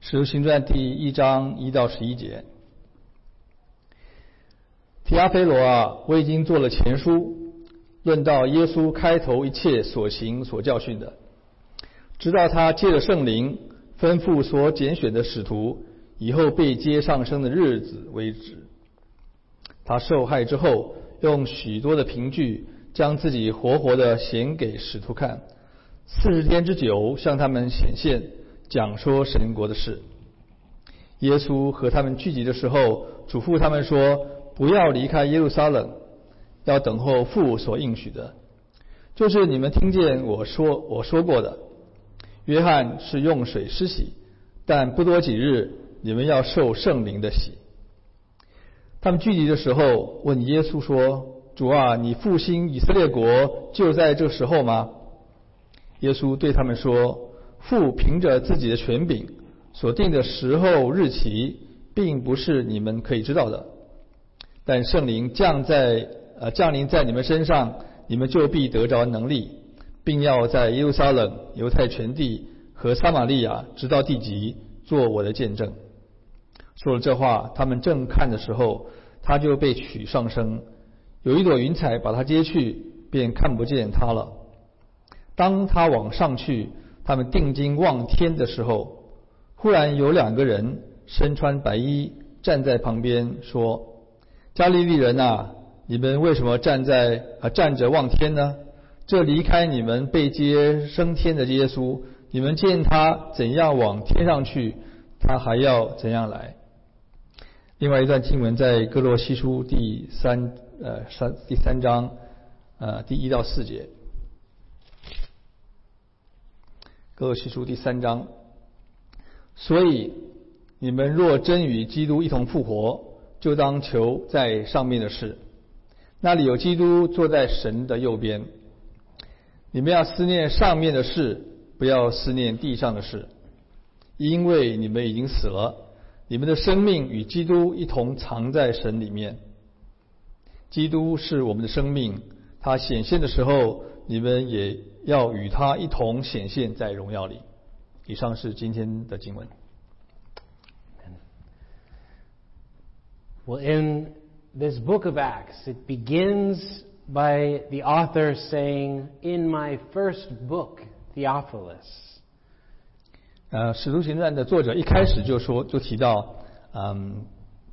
使徒行传第一章一到十一节。提阿非罗啊，我已经做了前书，论到耶稣开头一切所行所教训的，直到他借着圣灵吩咐所拣选的使徒以后被接上升的日子为止。他受害之后，用许多的凭据将自己活活的显给使徒看，四十天之久向他们显现，讲说神国的事。耶稣和他们聚集的时候，嘱咐他们说。不要离开耶路撒冷，要等候父所应许的，就是你们听见我说我说过的。约翰是用水施洗，但不多几日，你们要受圣灵的洗。他们聚集的时候，问耶稣说：“主啊，你复兴以色列国就在这时候吗？”耶稣对他们说：“父凭着自己的权柄所定的时候日期，并不是你们可以知道的。”但圣灵降在呃降临在你们身上，你们就必得着能力，并要在耶路撒冷、犹太全地和撒玛利亚直到地极做我的见证。说了这话，他们正看的时候，他就被取上升，有一朵云彩把他接去，便看不见他了。当他往上去，他们定睛望天的时候，忽然有两个人身穿白衣站在旁边说。加利利人呐，你们为什么站在啊站着望天呢？这离开你们被接升天的耶稣，你们见他怎样往天上去，他还要怎样来？另外一段经文在哥罗西书第三呃三第三章呃第一到四节，哥罗西书第三章，所以你们若真与基督一同复活。就当求在上面的事，那里有基督坐在神的右边。你们要思念上面的事，不要思念地上的事，因为你们已经死了，你们的生命与基督一同藏在神里面。基督是我们的生命，他显现的时候，你们也要与他一同显现在荣耀里。以上是今天的经文。Well, in this book of Acts, it begins by the author saying, In my first book, Theophilus. 呃，《使徒行传》的作者一开始就说，就提到，嗯，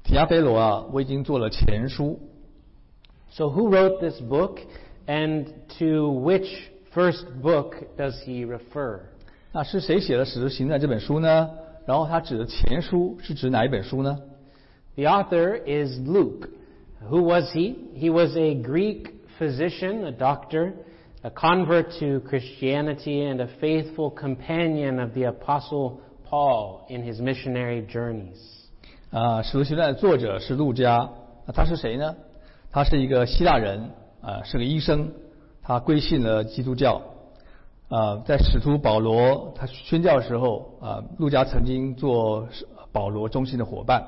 提阿非罗啊，我已经做了前书。So who wrote this book? and to which first book does he refer? 那是谁写了《使徒行传》这本书呢？然后他指的前书是指哪一本书呢？the author is Luke. Who was he? He was a Greek physician, a doctor, a convert to Christianity, and a faithful companion of the Apostle Paul in his missionary journeys. 啊，使徒行传的作者是路加。那他是谁呢？他是一个希腊人， 啊、呃，是个医生，他归信了基督教。啊、呃，在使徒保罗他宣教时候啊，路加曾经做保罗忠心的伙伴。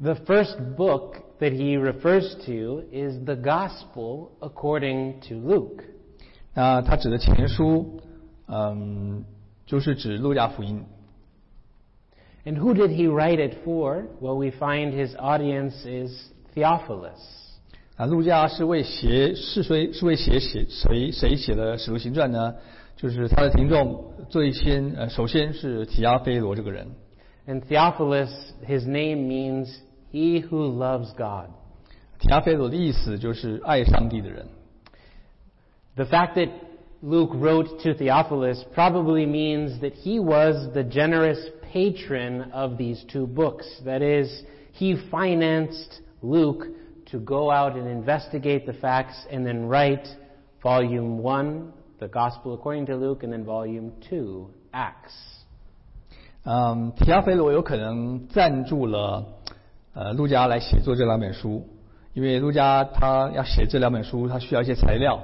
The first book that he refers to is the Gospel according to Luke。那他指的前书，嗯，就是指路加福音。And who did he write it for? Well, we find his audience is Theophilus. 啊，路加是为谁是谁是为谁写谁谁写的《使徒行传》呢？就是他的听众最先呃，首先是提阿非罗这个人。And Theophilus, his name means he who loves God. 提阿非罗的意思就是爱上帝的人。The fact that Luke wrote to Theophilus probably means that he was the generous patron of these two books. That is, he financed Luke to go out and investigate the facts and then write volume 1, the Gospel according to Luke, and then volume 2, Acts. 嗯，提阿非罗有可能赞助了呃，陆家来写作这两本书，因为陆家他要写这两本书，他需要一些材料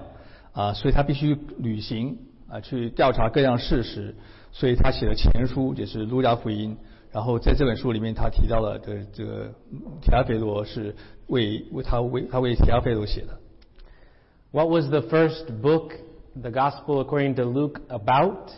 啊，所以他必须旅行啊，去调查各样事实，所以他写了前书，就是《路加福音》。然后在这本书里面，他提到了的这个提阿非罗是为为他为他为提阿非罗写的。What was the first book, the Gospel according to Luke, about?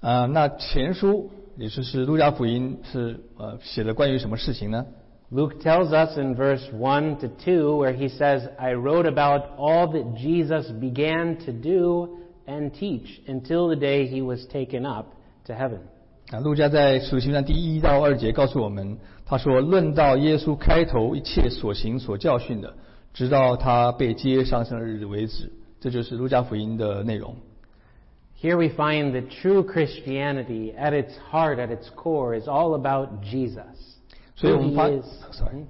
啊、呃，那前书也就是路加福音是呃写的关于什么事情呢？Luke tells us in verse one to two where he says, "I wrote about all that Jesus began to do and teach until the day he was taken up to heaven." 啊，路加在属经上第一到二节告诉我们，他说：“论到耶稣开头一切所行所教训的，直到他被接上升的日子为止。”这就是路加福音的内容。Here we find that true Christianity at its heart, at its core, is all about Jesus. 所以我们发，sorry，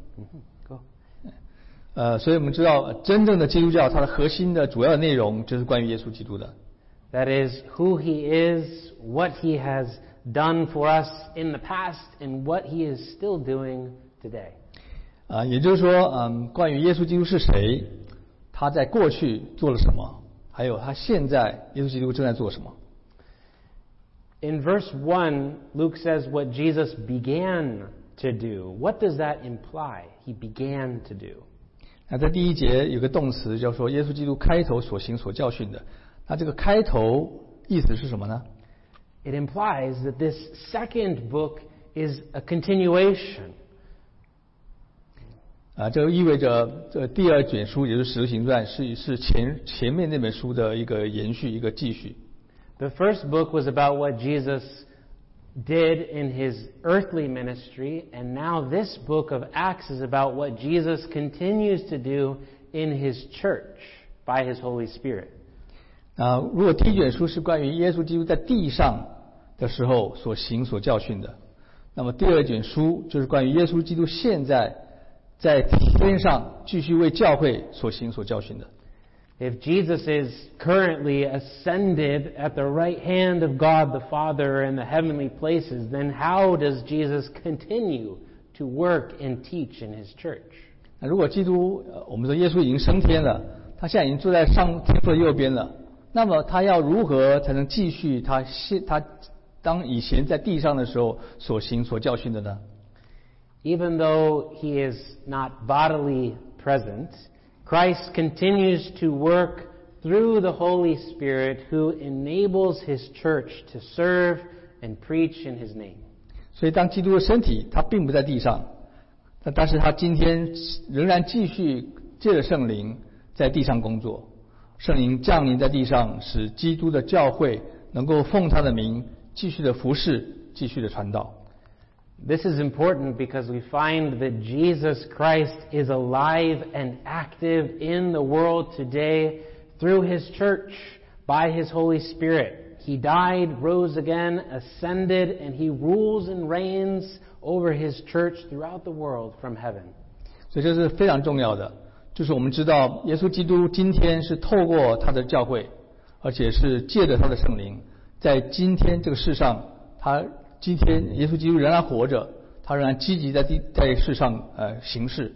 呃，所以我们知道，真正的基督教它的核心的主要内容就是关于耶稣基督的。That oh, mm-hmm. mm-hmm. uh, is who he is, what he has done for us in the past, and what he is still doing today. 啊、也就是说，嗯，关于耶稣基督是谁，他在过去做了什么，还有他现在耶稣基督正在做什么。 In verse 1, Luke says what Jesus began to do. What does that imply? He began to do. 那在第一节有个动词叫说耶稣基督开头所行所教训的，那这个开头意思是什么呢？ It implies that this second book is a continuation. 啊，这个意味着这第二卷书，也就是《使徒行传》，是是前前面那本书的一个延续，一个继续。 The first book was about what Jesus did in his earthly ministry, and now this book of Acts is about what Jesus continues to do in his church by his Holy Spirit. 啊，如果第一卷书是关于耶稣基督在地上 的时候所行所教训的，那么第二卷书就是关于耶稣基督现在在天上继续为教会所行所教训的。 If Jesus is currently ascended at the right hand of God the Father in the heavenly places, then how does Jesus continue to work and teach in his church? 那如果基督，呃我们说耶稣已经升天了，他现在已经坐在上天父的右边了，那么他要如何才能继续他现他 当以前在地上的时候所行所教训的呢？Even though he is not bodily present, Christ continues to work through the Holy Spirit who enables his church to serve and preach in his name. 所以，当基督的身体他并不在地上，但但是他今天仍然继续借着圣灵在地上工作，圣灵降临在地上，使基督的教会能够奉他的名继续的服侍，继续的传道。 This is important because we find that Jesus Christ is alive and active in the world today through his church by his Holy Spirit. He died, rose again, ascended, and he rules and reigns over his church throughout the world from heaven. 所以这是非常重要的，就是我们知道耶稣基督今天是透过他的教会，而且是借着他的圣灵， 在今天这个世上，他今天耶稣基督仍然活着，他仍然积极在地在世上呃行事，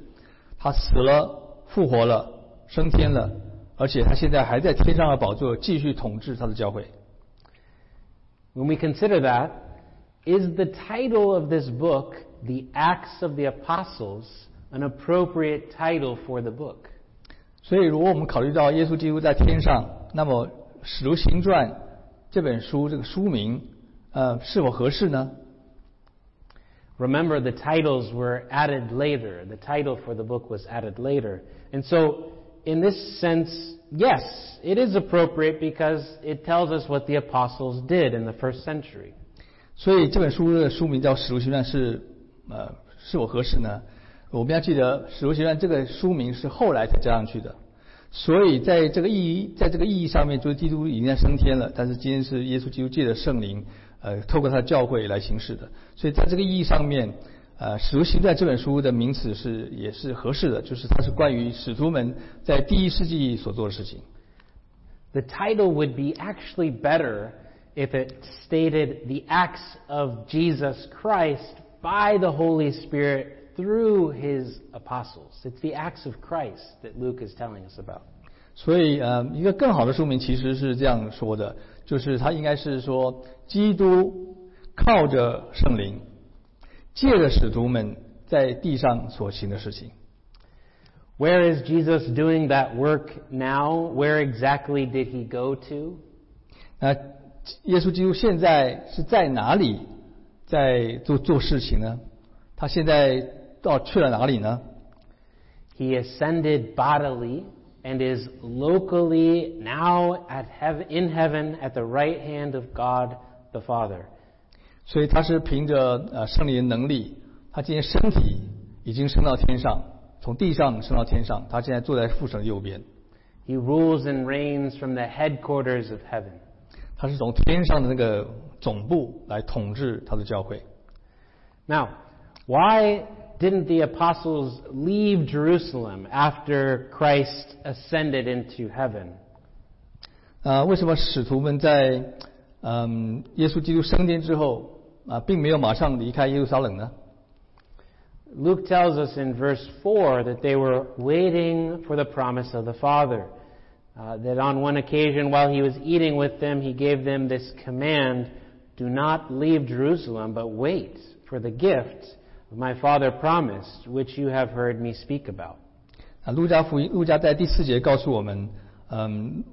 他死了，复活了，升天了，而且他现在还在天上的宝座继续统治他的教会。When we consider that, is the title of this book, The Acts of the Apostles, an appropriate title for the book? 所以，如果我们考虑到耶稣基督在天上，那么《使徒行传》这本书这个书名，呃，是否合适呢？ Remember, the titles were added later. The title for the book was added later. And so, in this sense, yes, it is appropriate because it tells us what the apostles did in the first century. 所以这本书的书名叫《使徒行传》是，呃，是否合适呢？我们要记得，《使徒行传》这个书名是后来才加上去的， 所以在这个意义，在这个意义上面，就是基督已经在升天了，但是今天是耶稣基督借着圣灵，呃，透过他的教会来行事的，所以在这个意义上面，呃，《使徒行传》这本书的名词是也是合适的，就是它是关于使徒们在第一世纪所做的事情。The title would be actually better if it stated the acts of Jesus Christ by the Holy Spirit through his apostles. It's the acts of Christ that Luke is telling us about. 所以，呃，一个更好的说明其实是这样说的，就是他应该是说，基督靠着圣灵，借着使徒们在地上所行的事情。 Where is Jesus doing that work now? Where exactly did he go to? 那 耶稣基督现在是在哪里在做做事情呢？他现在 到去了哪里呢？ He ascended bodily and is locally now at heaven, in heaven at the right hand of God the Father. 所以他是凭着呃圣灵的能力，他今天身体已经升到天上，从地上升到天上，他现在坐在父神的右边， He rules and reigns from the headquarters of heaven. 他是从天上的那个总部来统治他的教会。 Now, why didn't the apostles leave Jerusalem after Christ ascended into heaven? 啊，为什么使徒们在嗯耶稣基督升天之后啊，并没有马上离开耶路撒冷呢？ Luke tells us in verse 4 that they were waiting for the promise of the Father. Uh, that on one occasion, while he was eating with them, he gave them this command Do not leave Jerusalem, but wait for the gift of my Father promised, which you have heard me speak about. 啊，路加福音，路加在第四节告诉我们，嗯，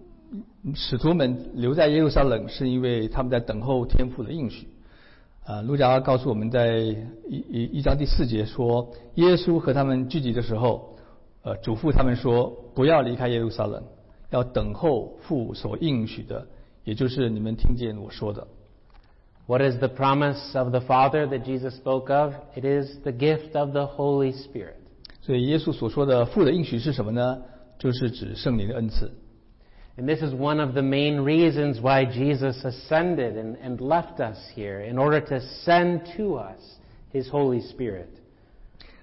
使徒们留在耶路撒冷是因为他们在等候天父的应许。啊，路加告诉我们在一一一章第四节说，耶稣和他们聚集的时候，呃，嘱咐他们说，不要离开耶路撒冷，要等候父所应许的，也就是你们听见我说的。What is the promise of the Father that Jesus spoke of? It is the gift of the Holy Spirit. 所以耶稣所说的父的应许是什么呢？就是指圣灵的恩赐。 And this is one of the main reasons why Jesus ascended and, and left us here, in order to send to us His Holy Spirit.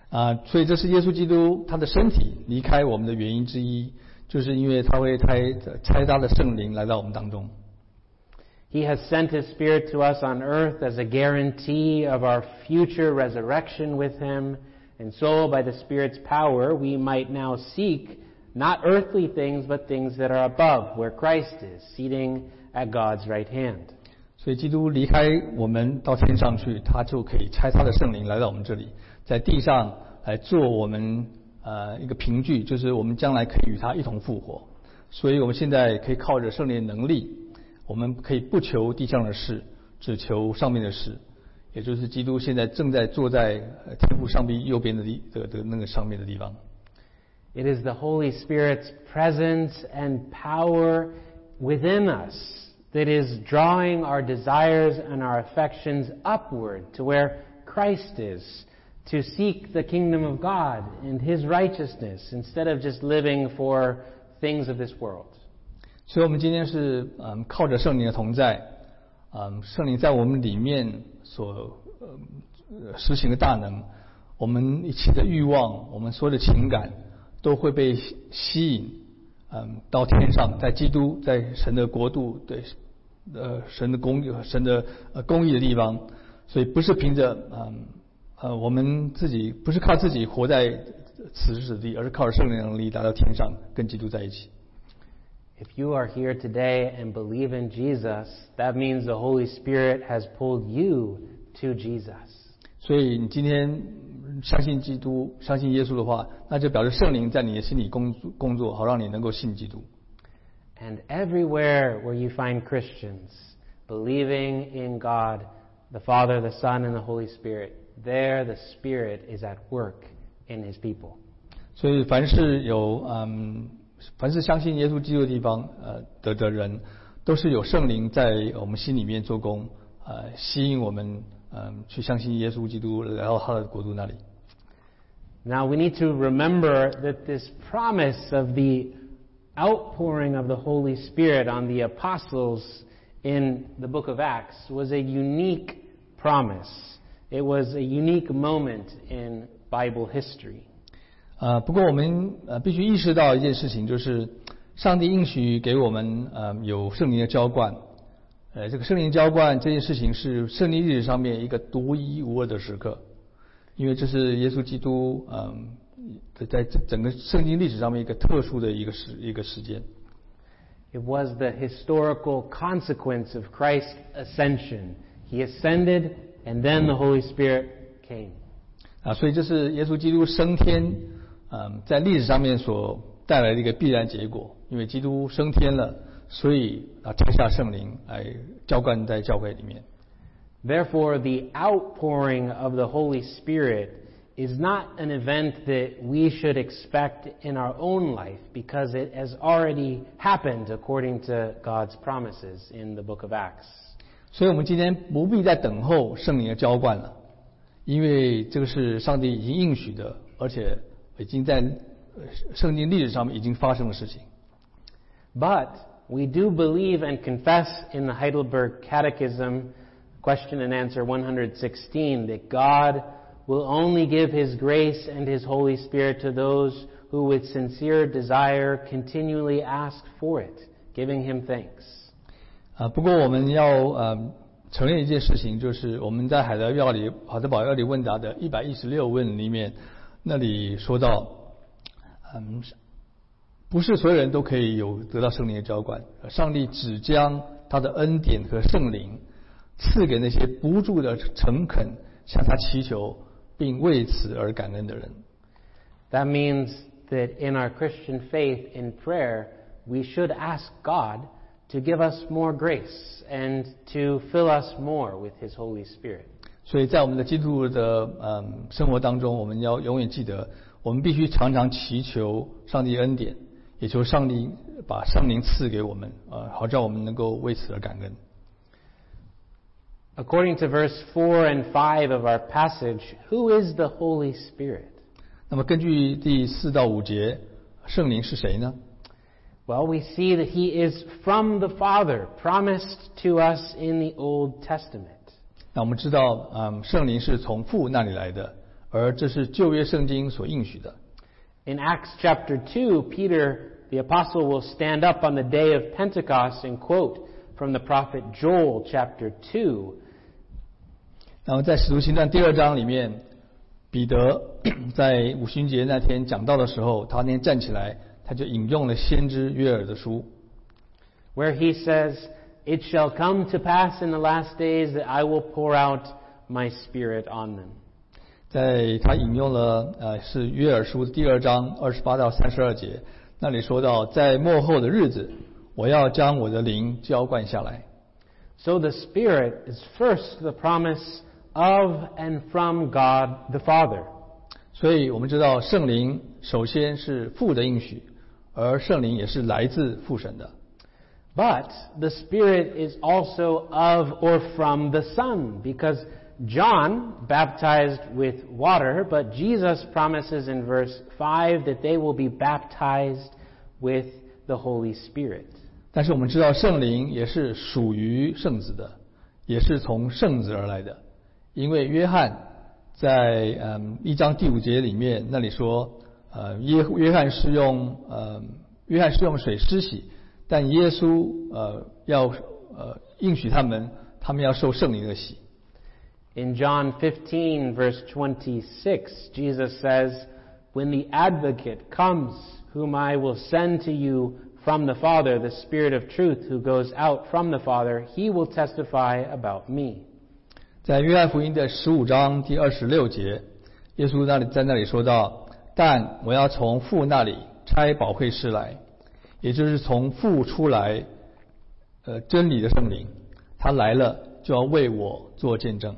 啊，所以这是耶稣基督他的身体离开我们的原因之一，就是因为他会差差他的圣灵来到我们当中。 He has sent His Spirit to us on earth as a guarantee of our future resurrection with Him. And so, by the Spirit's power, we might now seek not earthly things, but things that are above, where Christ is, seating at God's right hand. 所以基督离开我们到天上去，他就可以差他的圣灵来到我们这里，在地上来做我们呃一个凭据，就是我们将来可以与他一同复活。所以我们现在可以靠着圣灵的能力， 我们可以不求地上的事，只求上面的事，也就是基督现在正在坐在呃天父上臂右边的地的的那个上面的地方。 It is the Holy Spirit's presence and power within us that is drawing our desires and our affections upward to where Christ is, to seek the kingdom of God and His righteousness instead of just living for things of this world. 所以我们今天是嗯靠着圣灵的同在，嗯圣灵在我们里面所呃实行的大能，我们一切的欲望，我们所有的情感都会被吸引，嗯到天上，在基督在神的国度对呃神的公义神的呃公义的地方，所以不是凭着嗯呃我们自己不是靠自己活在此时此地，而是靠着圣灵的能力来到天上跟基督在一起。If you are here today and believe in Jesus, that means the Holy Spirit has pulled you to Jesus. 所以你今天相信基督、相信耶稣的话，那就表示圣灵在你的心里工工作，好让你能够信基督。 And everywhere where you find Christians believing in God, the Father, the Son, and the Holy Spirit, there the Spirit is at work in His people. 所以凡是有嗯， 凡是相信耶稣基督的地方，呃的的人，都是有圣灵在我们心里面做工，呃，吸引我们嗯去相信耶稣基督，来到他的国度那里。 Now we need to remember that this promise of the outpouring of the Holy Spirit on the apostles in the book of Acts was a unique promise. It was a unique moment in Bible history. 呃，不过我们呃必须意识到一件事情，就是上帝应许给我们呃有圣灵的浇灌，呃，这个圣灵浇灌这件事情是圣经历史上面一个独一无二的时刻，因为这是耶稣基督嗯、在在整个圣经历史上面一个特殊的一个时一个时间。It was the historical consequence of Christ's ascension. He ascended, and then the Holy Spirit came. 啊，所以这是耶稣基督升天，嗯，在历史上面所带来的一个必然结果。因为基督升天了，所以啊拆下圣灵来浇灌在教会里面。Therefore, the outpouring of the Holy Spirit is not an event that we should expect in our own life because it has already happened according to God's promises in the book of Acts. 所以我们今天不必再等候圣灵的浇灌了，因为这个是上帝已经应许的，而且已经在呃圣经历史上面已经发生的事情。 But we do believe and confess in the Heidelberg Catechism, question and answer 116, that God will only give His grace and His Holy Spirit to those who with sincere desire continually ask for it, giving Him thanks. 啊，不过我们要呃承认一件事情，就是我们在海德要理海德堡要理问答的一百一十六问里面， 那里说到，嗯，不是所有人都可以有得到圣灵的浇灌，上帝只将他的恩典和圣灵赐给那些不住的诚恳向他祈求，并为此而感恩的人。 That means that in our Christian faith in prayer, we should ask God to give us more grace and to fill us more with His Holy Spirit. 所以在我们的基督徒的嗯生活当中，我们要永远记得，我们必须常常祈求上帝恩典，也求上帝把圣灵赐给我们，呃，好叫我们能够为此而感恩。 According to verse 4 and 5 of our passage, who is the Holy Spirit? 那么根据第四到五节，圣灵是谁呢？ Well, we see that He is from the Father, promised to us in the Old Testament. 那我们知道，嗯，圣灵是从父那里来的，而这是旧约圣经所应许的。 In Acts chapter 2, Peter, the apostle, will stand up on the day of Pentecost and quote from the prophet Joel chapter 2. 然后在使徒行传第二章里面，彼得在五旬节那天讲道的时候，他那天站起来，他就引用了先知约尔的书， where he says, It shall come to pass in the last days that I will pour out my spirit on them. 在他引用了呃是约尔书第二章二十八到三十二节，那里说到，在末后的日子，我要将我的灵浇灌下来。 So the Spirit is first the promise of and from God the Father. 所以我们知道圣灵首先是父的应许，而圣灵也是来自父神的。 But the Spirit is also of or from the Son, because John baptized with water, but Jesus promises in verse 5 that they will be baptized with the Holy Spirit. 但是我们知道圣灵也是属于圣子的，也是从圣子而来的，因为约翰在嗯一章第五节里面那里说，呃约约翰是用呃约翰是用水施洗， 但耶稣呃要呃应许他们，他们要受圣灵的洗。 In John 15, verse 26, Jesus says, When the advocate comes, whom I will send to you from the Father, the Spirit of truth who goes out from the Father, he will testify about me. 在约翰福音的十五章第二十六节，耶稣那里在那里说到：“但我要从父那里差宝会师来， 也就是从父出来，呃，真理的圣灵，他来了就要为我做见证。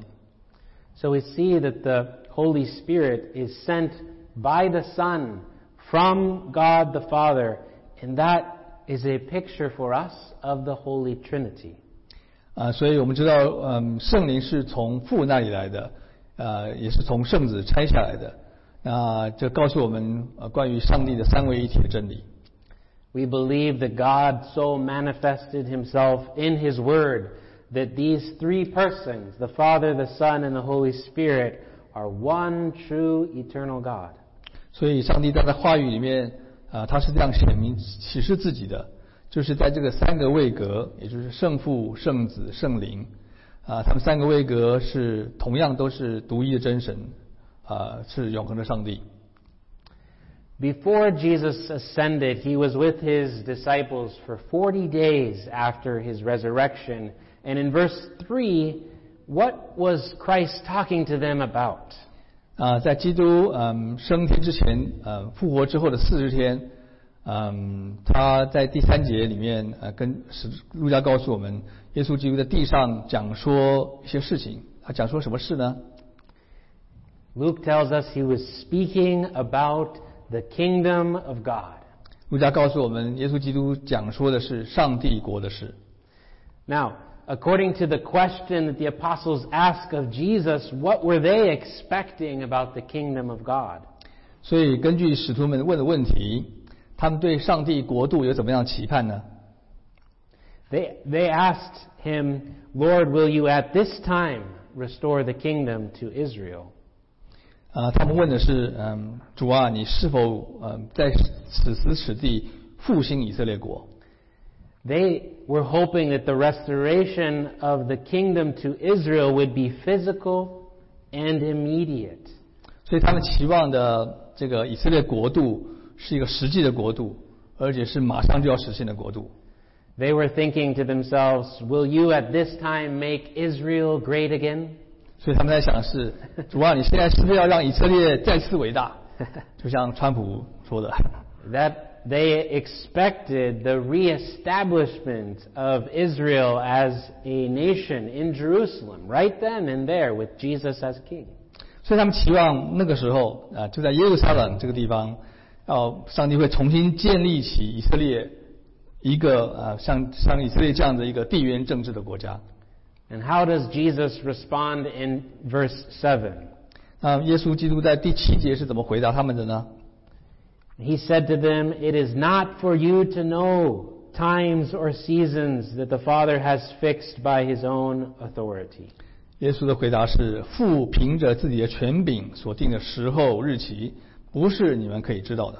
So we see that the Holy Spirit is sent by the Son from God the Father, and that is a picture for us of the Holy Trinity. 啊、所以我们知道，嗯，圣灵是从父那里来的，呃，也是从圣子拆下来的。那这告诉我们呃关于上帝的三位一体的真理。We believe that God so manifested himself in his word that these three persons, the Father, the Son, and the Holy Spirit, are one true eternal God. 所以，上帝在他的话语里面，啊、他是这样显明启示自己的，就是在这个三个位格，也就是圣父、圣子、圣灵，啊、他们三个位格是同样都是独一的真神，啊、是永恒的上帝。 Before Jesus ascended, he was with his disciples for 40 days after his resurrection. And in verse 3, what was Christ talking to them about? 啊、在基督嗯升天之前，呃复活之后的四十天， 嗯，他在第三节里面，呃，跟使路加告诉我们，耶稣基督在地上讲说一些事情。他讲说什么事呢？ Luke tells us he was speaking about the kingdom of God. 路加告诉我们，耶稣基督讲说的是上帝国的事。 Now, according to the question that the apostles ask of Jesus, what were they expecting about the kingdom of God? 所以，根据使徒们问的问题，他们对上帝国度有怎么样期盼呢？ They, they asked him, Lord, will you at this time restore the kingdom to Israel? 啊、他们问的是，嗯，主啊，你是否嗯在此时此地复兴以色列国？ They were hoping that the restoration of the kingdom to Israel would be physical and immediate. 所以他们期望的这个以色列国度是一个实际的国度，而且是马上就要实现的国度。 They were thinking to themselves, Will you at this time make Israel great again? 所以他们在想的是，主啊，你现在是不是要让以色列再次伟大？就像川普说的，That they expected the reestablishment of Israel as a nation in Jerusalem, right then and there, with Jesus as king. 所以他们期望那个时候啊、就在耶路撒冷这个地方，要上帝会重新建立起以色列一个呃像像以色列这样的一个地缘政治的国家。And how does Jesus respond in verse 7? 那耶稣基督在第七节是怎么回答他们的呢？ He said to them, It is not for you to know times or seasons that the Father has fixed by his own authority. 耶稣的回答是：父凭着自己的权柄所定的时候日期，不是你们可以知道的。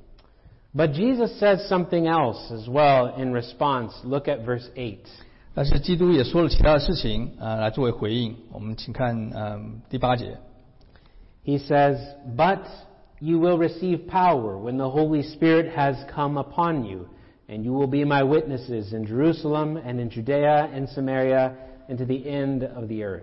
But Jesus says something else as well in response. Look at verse 8. 但是基督也说了其他的事情啊、来作为回应。我们请看嗯第八节。 He says, But you will receive power when the Holy Spirit has come upon you, and you will be my witnesses in Jerusalem and in Judea and Samaria and to the end of the earth.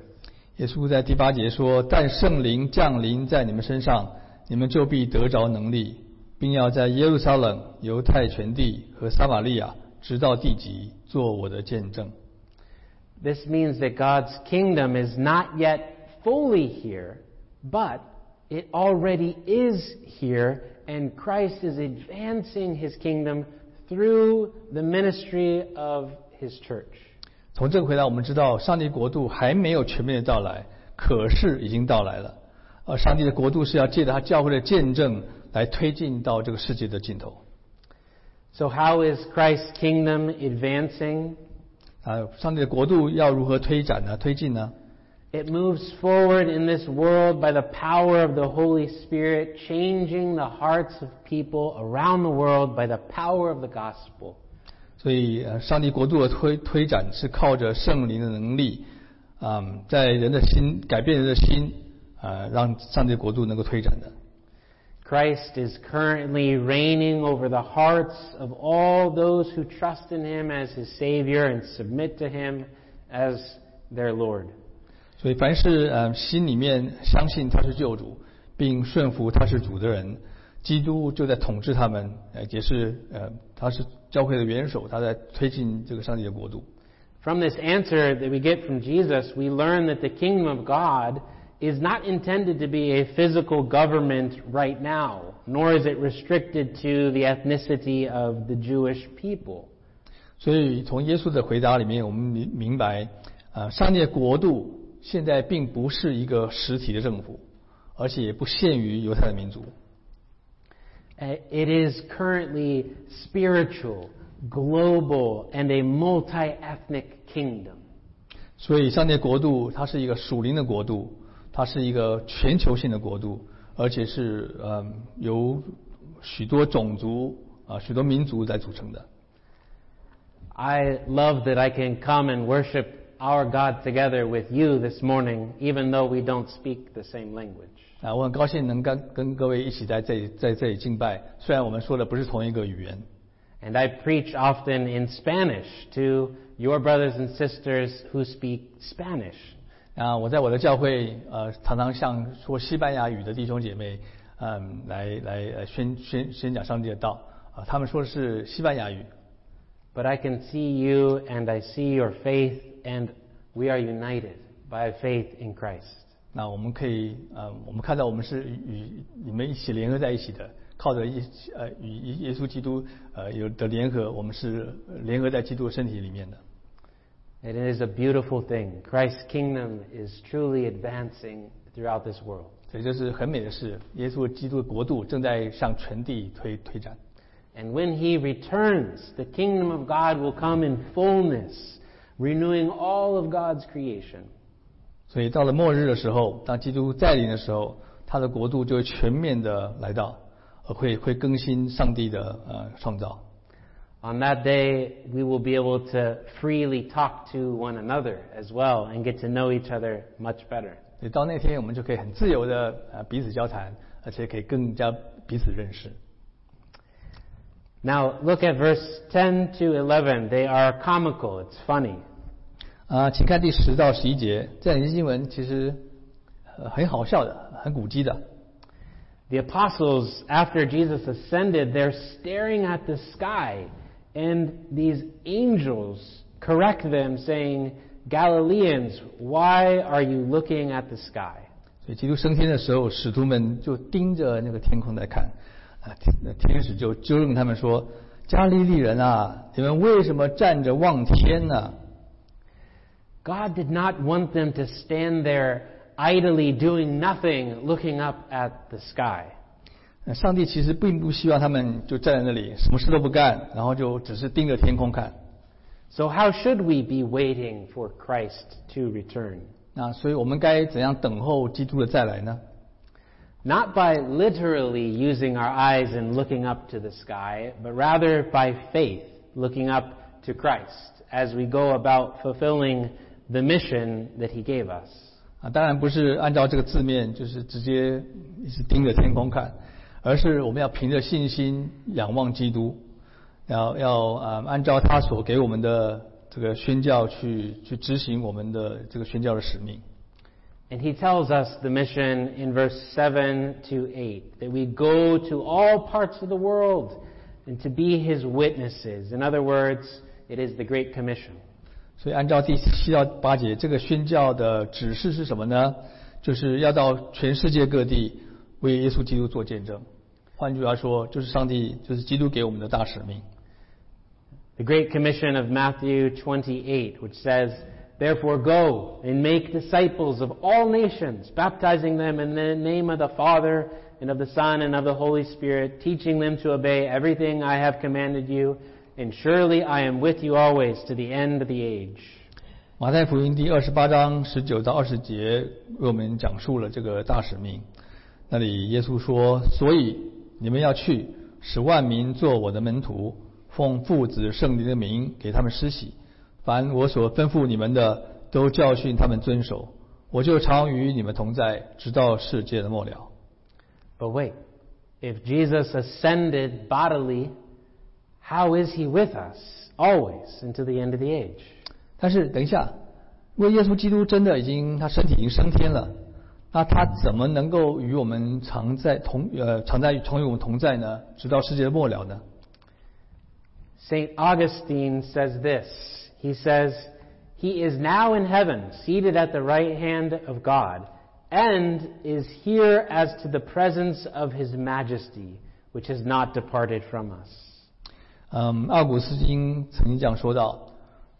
耶稣在第八节说：“但圣灵降临在你们身上，你们就必得着能力， 并要在耶路撒冷、犹太全地和撒玛利亚，直到地极，做我的见证。” This means that God's kingdom is not yet fully here, but it already is here, and Christ is advancing his kingdom through the ministry of his church. 从这个回答，我们知道上帝国度还没有全面的到来，可是已经到来了。而上帝的国度是要借着他教会的见证 来推进到这个世界的尽头。 So, how is Christ's kingdom advancing? 啊，上帝的国度要如何推展呢？推进呢？ It moves forward in this world by the power of the Holy Spirit, changing the hearts of people around the world by the power of the gospel. 所以，呃，上帝国度的推推展是靠着圣灵的能力，啊、在人的心改变人的心，啊、让上帝的国度能够推展的。 Christ is currently reigning over the hearts of all those who trust in Him as His Savior and submit to Him as their Lord. 所以，凡是呃心里面相信他是救主，并顺服他是主的人，基督就在统治他们，呃，也是呃他是教会的元首，他在推进这个上帝的国度。 From this answer that we get from Jesus, we learn that the kingdom of God is not intended to be a physical government right now, nor is it restricted to the ethnicity of the Jewish people. 所以，从耶稣的回答里面，我们明明白，啊，上帝的国度现在并不是一个实体的政府，而且也不限于犹太的民族。 Uh, It is currently spiritual, global, and a multi-ethnic kingdom. 所以，上帝的国度它是一个属灵的国度， 它是一个全球性的国度，而且是嗯由许多种族啊、许多民族来组成的。I love that I can come and worship our God together with you this morning, even though we don't speak the same language. 啊，我很高兴能跟跟各位一起在这里在这里敬拜，虽然我们说的不是同一个语言。And I preach often in Spanish to your brothers and sisters who speak Spanish. 啊，我在我的教会，呃，常常向说西班牙语的弟兄姐妹，嗯，来来呃宣宣宣讲上帝的道，啊，他们说的是西班牙语，But I can see you and I see your faith, and we are united by faith in Christ. 那我们可以，呃，我们看到我们是与与你们一起联合在一起的，靠着一呃与耶稣基督呃有的联合，我们是联合在基督的身体里面的。It is a beautiful thing. Christ's kingdom is truly advancing throughout this world. 所以这是很美的事，耶稣基督的国度正在向全地推推展。 And when he returns, the kingdom of God will come in fullness, renewing all of God's creation. 所以到了末日的时候，当基督再临的时候，他的国度就会全面的来到，呃，会会更新上帝的呃创造。 On that day, we will be able to freely talk to one another as well and get to know each other much better. 所以到那天，我们就可以很自由的呃彼此交谈，而且可以更加彼此认识。 Now, look at verse 10 to 11. They are comical. It's funny. 啊、请看第十到十一节，这两节经文其实呃很好笑的，很古迹的。 The apostles, after Jesus ascended, they're staring at the sky, and these angels correct them, saying, Galileans, why are you looking at the sky? 所以基督升天的时候，使徒们就盯着那个天空在看，啊，天那天使就纠正他们说：“加利利人啊，你们为什么站着望天呢？” God did not want them to stand there idly doing nothing, looking up at the sky. 那上帝其实并不希望他们就站在那里什么事都不干，然后就只是盯着天空看。 So, how should we be waiting for Christ to return? 那所以我们该怎样等候基督的再来呢？ Not by literally using our eyes and looking up to the sky, but rather by faith, looking up to Christ as we go about fulfilling the mission that He gave us. 啊，当然不是按照这个字面，就是直接一直盯着天空看， 而是我们要凭着信心仰望基督，要要啊、按照他所给我们的这个宣教去去执行我们的这个宣教的使命。And he tells us the mission in verse 7 to 8 that we go to all parts of the world and to be his witnesses. In other words, it is the Great Commission. 所以按照第七到八节，这个宣教的指示是什么呢？就是要到全世界各地为耶稣基督做见证。换句话说，就是上帝，就是基督给我们的大使命。 The Great Commission of Matthew 28, which says, Therefore go and make disciples of all nations, baptizing them in the name of the Father and of the Son and of the Holy Spirit, teaching them to obey everything I have commanded you, and surely I am with you always to the end of the age. 马太福音第二十八章十九到二十节为我们讲述了这个大使命。 那里耶稣说：“所以你们要去，使万民做我的门徒，奉父子圣灵的名给他们施洗。凡我所吩咐你们的，都教训他们遵守。我就常与你们同在，直到世界的末了。” But wait, if Jesus ascended bodily, how is he with us always until the end of the age? 但是等一下，如果耶稣基督真的已经他身体已经升天了，那他怎么能够与我们常在同呃常在同与我们同在呢？直到世界的末了呢？ St. Augustine says this. He says, He is now in heaven, seated at the right hand of God, and is here as to the presence of His majesty, which has not departed from us. 嗯，奥古斯丁曾经这样说到，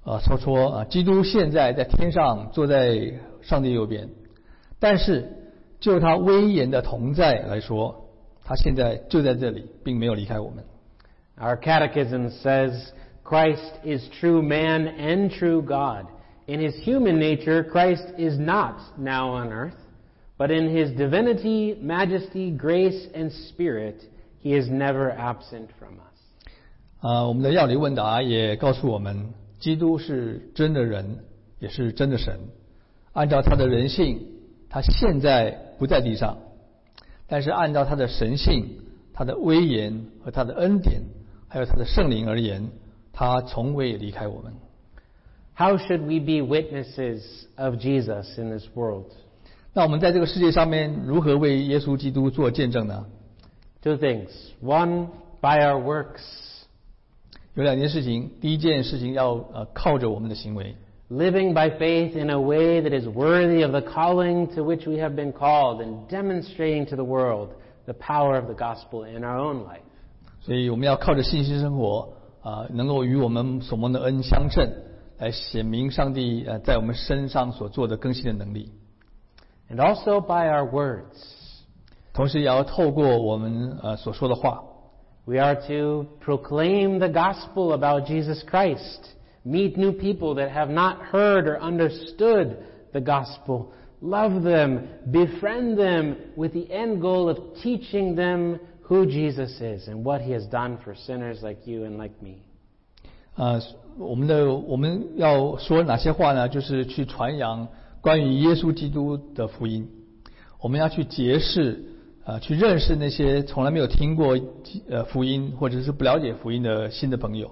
呃，说说啊，基督现在在天上坐在上帝右边， 但是就他威严的同在来说，他现在就在这里，并没有离开我们。 Our catechism says Christ is true man and true God. In his human nature, Christ is not now on earth, but in his divinity, majesty, grace, and spirit, he is never absent from us. 啊、我们的药理问答也告诉我们，基督是真的人，也是真的神。按照他的人性， 他现在不在地上，但是按照他的神性、他的威严和他的恩典，还有他的圣灵而言，他从未离开我们。How should we be witnesses of Jesus in this world? 那我们在这个世界上面如何为耶稣基督做见证呢？Two things. One, by our works, 有两件事情，第一件事情要呃靠着我们的行为，living by faith in a way that is worthy of the calling to which we have been called, and demonstrating to the world the power of the gospel in our own life. 所以我们要靠着信心生活啊、能够与我们所蒙的恩相称，来显明上帝呃在我们身上所做的更新的能力。 And also by our words. 同时也要透过我们呃所说的话， We are to proclaim the gospel about Jesus Christ, meet new people that have not heard or understood the gospel, love them, befriend them with the end goal of teaching them who Jesus is and what he has done for sinners like you and like me. 呃，我们的我们要说哪些话呢？就是去传扬关于耶稣基督的福音。我们要去结识，呃，去认识那些从来没有听过呃福音或者是不了解福音的新的朋友，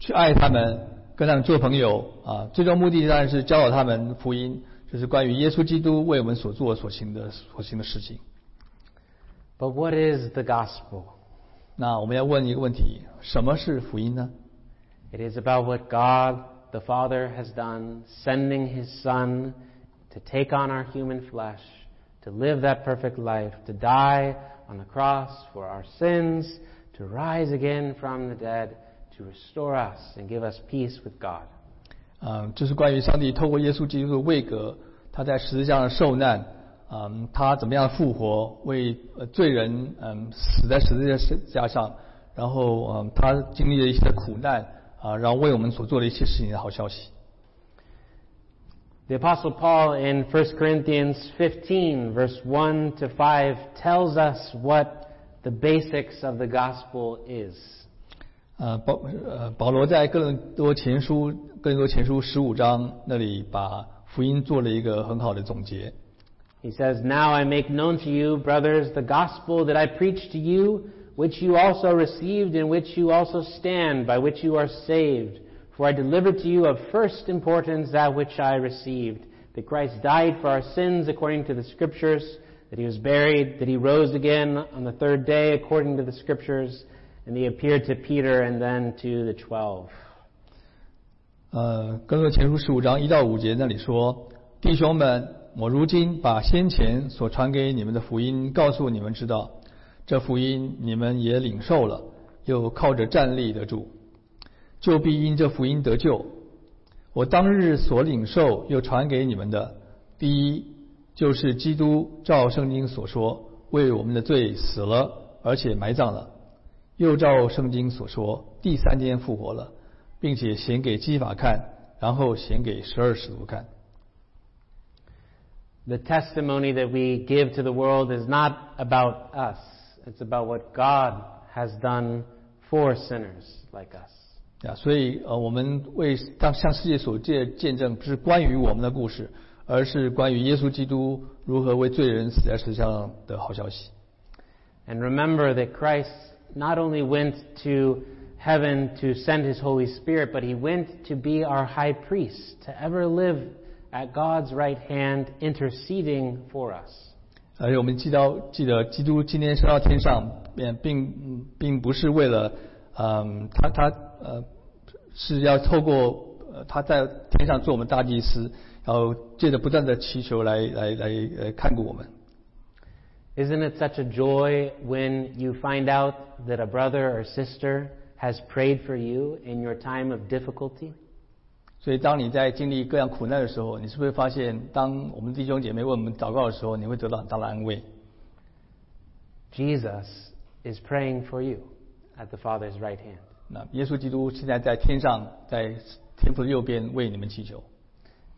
去爱他们， 跟他们做朋友啊。最终目的当然是教导他们福音，就是关于耶稣基督为我们所做所行的所行的事情。 But what is the gospel? 那我们要问一个问题：什么是福音呢？ It is about what God the Father has done, sending His Son to take on our human flesh, to live that perfect life, to die on the cross for our sins, to rise again from the dead, to restore us and give us peace with God. 嗯，这是关于上帝透过耶稣基督的位格，他在十字架上受难，嗯，他怎么样复活，为呃罪人嗯死在十字架上，然后嗯他经历了一些苦难啊，然后为我们所做的一些事情的好消息。 The Apostle Paul in 1 Corinthians 15, verse 1 to 5, tells us what the basics of the gospel is. 呃，保呃保罗在哥林多前书哥林多前书十五章那里把福音做了一个很好的总结。He says, "Now I make known to you, brothers, the gospel that I preached to you, which you also received, in which you also stand, by which you are saved. For I delivered to you of first importance that which I received, that Christ died for our sins according to the Scriptures, that He was buried, that He rose again on the third day according to the Scriptures." And he appeared to Peter and then to the twelve. 呃，哥林多前书十五章一到五节那里说：“弟兄们，我如今把先前所传给你们的福音告诉你们知道，这福音你们也领受了，又靠着站立得住，就必因这福音得救。我当日所领受又传给你们的，第一就是基督照圣经所说，为我们的罪死了，而且埋葬了，又照圣经所说，第三天复活了，并且显给矶法看，然后显给十二使徒看。The testimony that we give to the world is not about us; it's about what God has done for sinners like us. 啊，所以呃，我们为当向世界所见见证，不是关于我们的故事，而是关于耶稣基督如何为罪人死在十字架上的好消息。And remember that Christ not only went to heaven to send his Holy Spirit, but he went to be our high priest, to ever live at God's right hand, interceding for us. 而且我们记到记得基督今天升到天上，并并并不是为了，嗯，他他呃是要透过呃他在天上做我们大祭司，然后借着不断的祈求来来来呃看顾我们。 Isn't it such a joy when you find out that a brother or sister has prayed for you in your time of difficulty? 所以，当你在经历各样苦难的时候，你是不是发现，当我们弟兄姐妹为我们祷告的时候，你会得到很大的安慰？ Jesus is praying for you at the Father's right hand. 那耶稣基督现在在天上，在天父的右边为你们祈求。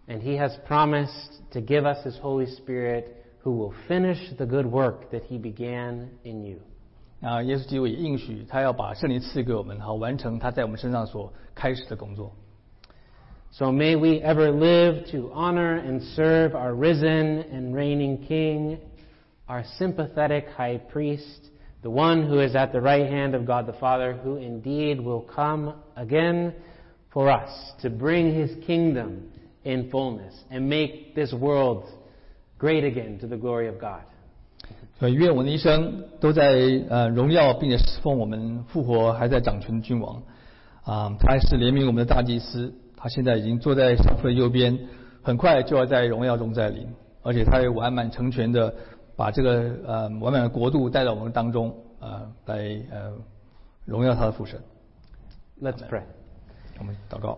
And he has promised to give us his Holy Spirit who will finish the good work that he began in you. 啊，耶稣基督也应许他要把圣灵赐给我们，好完成他在我们身上所开始的工作。 So may we ever live to honor and serve our risen and reigning King, our sympathetic high priest, the one who is at the right hand of God the Father, who indeed will come again for us to bring his kingdom in fullness and make this world great again to the glory of God. 所以愿我们的一生都在呃荣耀，并且侍奉我们复活还在掌权的君王啊，他还是怜悯我们的大祭司，他现在已经坐在上父的右边，很快就要在荣耀中再临，而且他也完满成全的把这个呃完满的国度带到我们当中呃来呃荣耀他的父神。Let's pray. 我们祷告。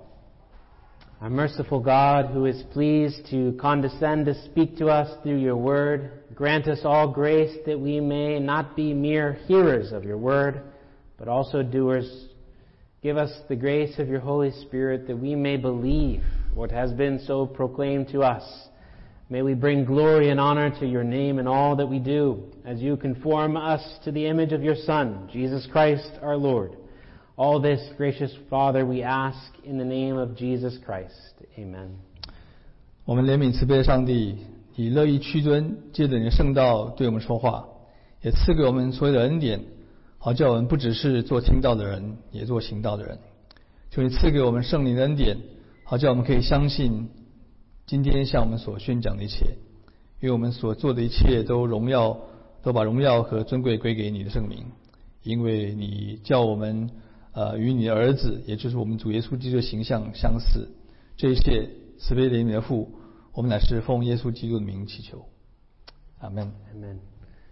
Our merciful God, who is pleased to condescend to speak to us through your word, grant us all grace that we may not be mere hearers of your word, but also doers. Give us the grace of your Holy Spirit that we may believe what has been so proclaimed to us. May we bring glory and honor to your name in all that we do, as you conform us to the image of your Son, Jesus Christ our Lord. All this, gracious Father, we ask in the name of Jesus Christ. Amen. 我们怜悯慈悲的上帝，以乐意屈尊，借着你的圣道对我们说话，也赐给我们所有的恩典，好叫我们不只是做听道的人，也做行道的人。求你赐给我们圣灵的恩典，好叫我们可以相信今天向我们所宣讲的一切，因为我们所做的一切都荣耀，都把荣耀和尊贵归给你的圣名，因为你叫我们 呃与你的儿子，也就是我们主耶稣基督的形象相似。这一切慈悲怜悯的父，我们乃是奉耶稣基督的名祈求，阿门。阿门